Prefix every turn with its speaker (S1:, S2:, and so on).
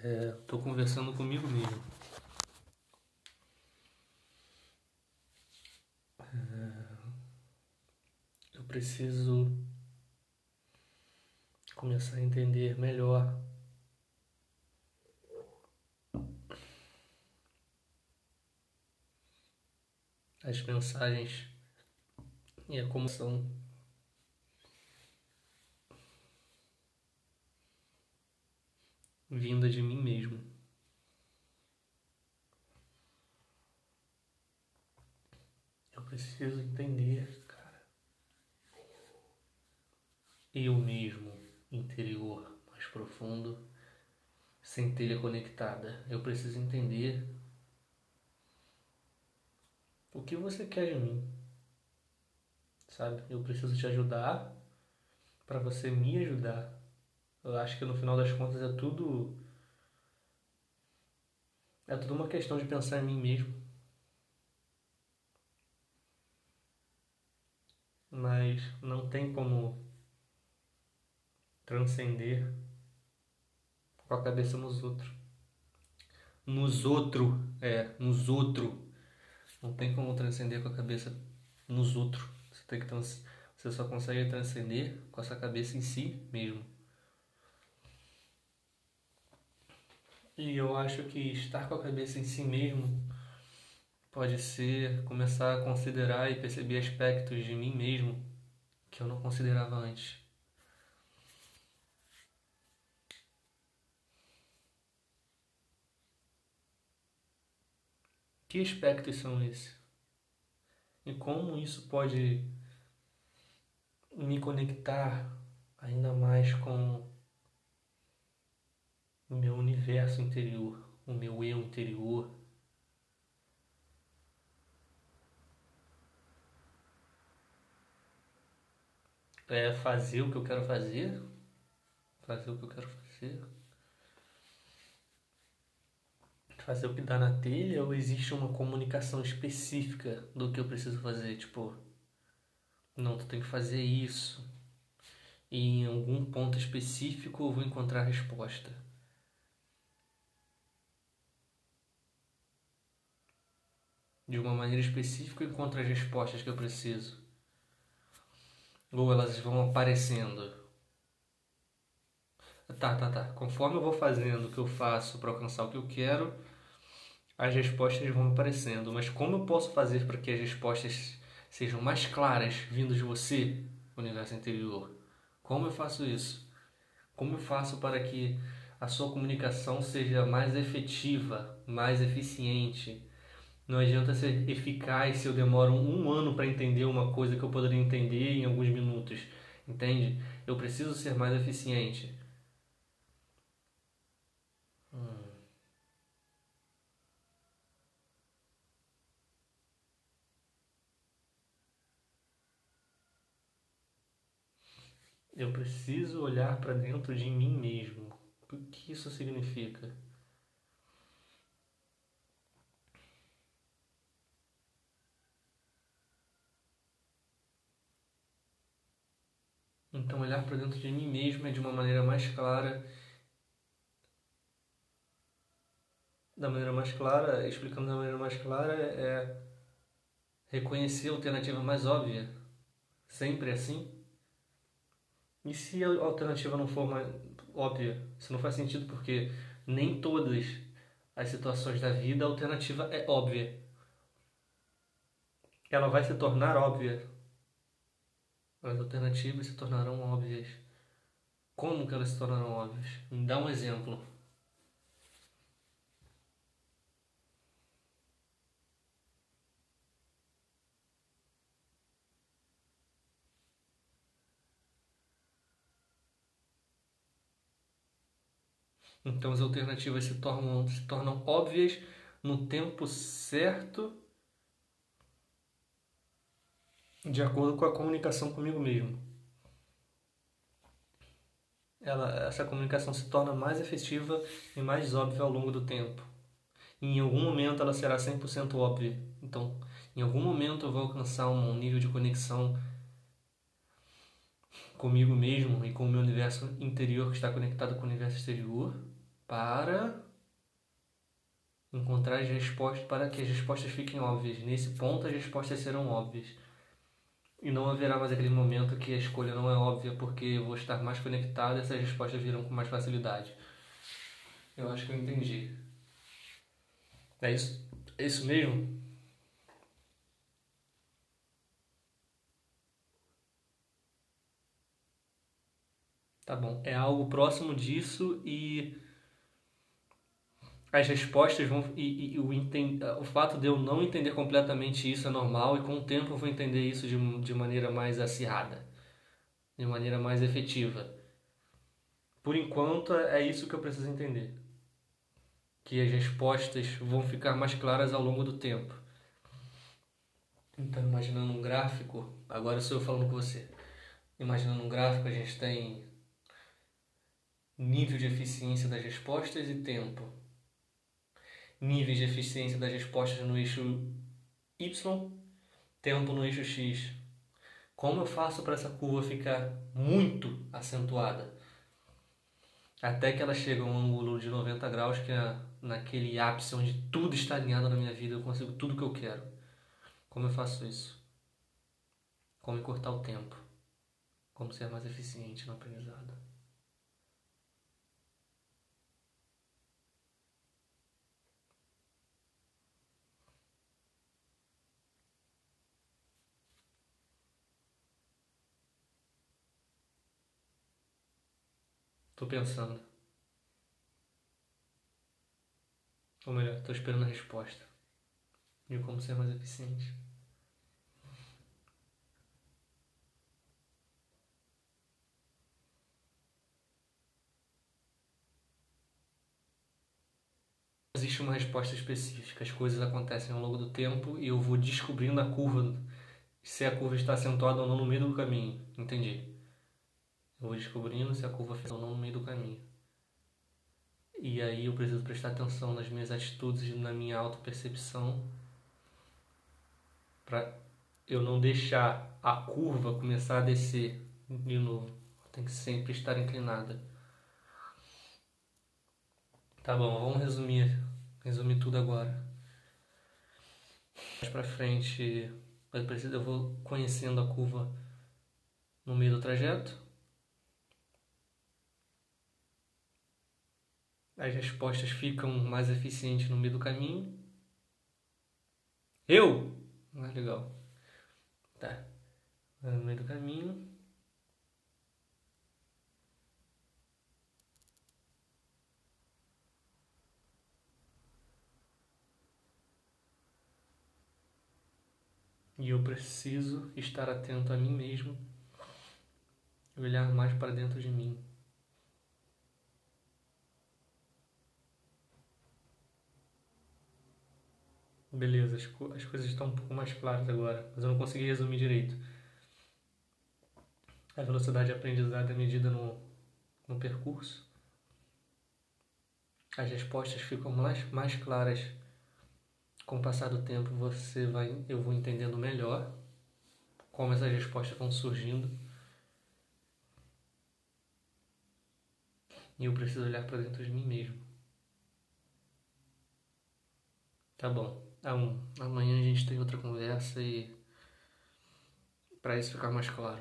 S1: Estou é, conversando comigo mesmo. É, eu preciso começar a entender melhor as mensagens e a como são vinda de mim mesmo. Eu preciso entender, cara. Eu mesmo, interior, mais profundo, centelha conectada. Eu preciso entender o que você quer de mim. Sabe? Eu preciso te ajudar para você me ajudar. Eu acho que no final das contas é tudo. É tudo uma questão de pensar em mim mesmo. Mas não tem como transcender com a cabeça nos outros. Nos outros, é, nos outros. Não tem como transcender com a cabeça nos outros. Você tem que trans... você só consegue transcender com essa cabeça em si mesmo. E eu acho que estar com a cabeça em si mesmo pode ser começar a considerar e perceber aspectos de mim mesmo que eu não considerava antes. Que aspectos são esses? E como isso pode me conectar ainda mais com o meu universo interior, o meu eu interior. É fazer o que eu quero fazer, fazer o que eu quero fazer, fazer o que dá na telha ou existe uma comunicação específica do que eu preciso fazer? Tipo, não, tu tem que fazer isso. E em algum ponto específico eu vou encontrar a resposta. De uma maneira específica e encontro as respostas que eu preciso. Ou elas vão aparecendo. Tá, tá, tá. Conforme eu vou fazendo o que eu faço para alcançar o que eu quero, as respostas vão aparecendo. Mas como eu posso fazer para que as respostas sejam mais claras vindo de você, universo interior? Como eu faço isso? Como eu faço para que a sua comunicação seja mais efetiva, mais eficiente, não adianta ser eficaz se eu demoro um ano para entender uma coisa que eu poderia entender em alguns minutos. Entende? Eu preciso ser mais eficiente. Hum. Eu preciso olhar para dentro de mim mesmo. O que isso significa? Então, olhar para dentro de mim mesmo é de uma maneira mais clara. Da maneira mais clara, explicando da maneira mais clara, é reconhecer a alternativa mais óbvia. Sempre assim. E se a alternativa não for mais óbvia? Isso não faz sentido porque nem todas as situações da vida a alternativa é óbvia. Ela vai se tornar óbvia as alternativas se tornarão óbvias. Como que elas se tornarão óbvias? Me dá um exemplo. Então as alternativas se tornam, se tornam óbvias no tempo certo de acordo com a comunicação comigo mesmo. Ela, essa comunicação se torna mais efetiva e mais óbvia ao longo do tempo. E em algum momento ela será 100% óbvia. Então, em algum momento eu vou alcançar um nível de conexão comigo mesmo e com o meu universo interior que está conectado com o universo exterior. para encontrar as respostas, para que as respostas fiquem óbvias. Nesse ponto, as respostas serão óbvias. E não haverá mais aquele momento que a escolha não é óbvia porque eu vou estar mais conectado e essas respostas virão com mais facilidade. Eu acho que eu entendi. É isso, é isso mesmo? Tá bom. É algo próximo disso e as respostas vão. E, e o, enten, o fato de eu não entender completamente isso é normal e com o tempo eu vou entender isso de, de maneira mais acirrada, de maneira mais efetiva. Por enquanto é isso que eu preciso entender. Que as respostas vão ficar mais claras ao longo do tempo. Então, imaginando um gráfico, agora sou eu falando com você. Imaginando um gráfico, a gente tem nível de eficiência das respostas e tempo. Níveis de eficiência das respostas no eixo Y, tempo no eixo X. Como eu faço para essa curva ficar muito acentuada? Até que ela chega a um ângulo de 90 graus, que é naquele ápice onde tudo está alinhado na minha vida, eu consigo tudo que eu quero. Como eu faço isso? Como encurtar o tempo? Como ser mais eficiente no aprendizado? Tô pensando. Ou melhor, tô esperando a resposta. De como ser mais eficiente. Existe uma resposta específica. As coisas acontecem ao longo do tempo e eu vou descobrindo a curva, se a curva está acentuada ou não no meio do caminho. Entendi. Eu vou descobrindo se a curva fez ou não no meio do caminho. E aí eu preciso prestar atenção nas minhas atitudes e na minha autopercepção para eu não deixar a curva começar a descer de novo. Tem que sempre estar inclinada. Tá bom, vamos resumir, resumir tudo agora. Mais para frente, eu vou conhecendo a curva no meio do trajeto as respostas ficam mais eficientes no meio do caminho. Eu? É legal. Tá. No meio do caminho. E eu preciso estar atento a mim mesmo, olhar mais para dentro de mim. Beleza, as, co as coisas estão um pouco mais claras agora, mas eu não consegui resumir direito. A velocidade de aprendizado é medida no, no percurso. As respostas ficam mais, mais claras com o passar do tempo. Você vai, eu vou entendendo melhor como essas respostas vão surgindo. E eu preciso olhar para dentro de mim mesmo. Tá bom. Então, amanhã a gente tem outra conversa e para isso ficar mais claro.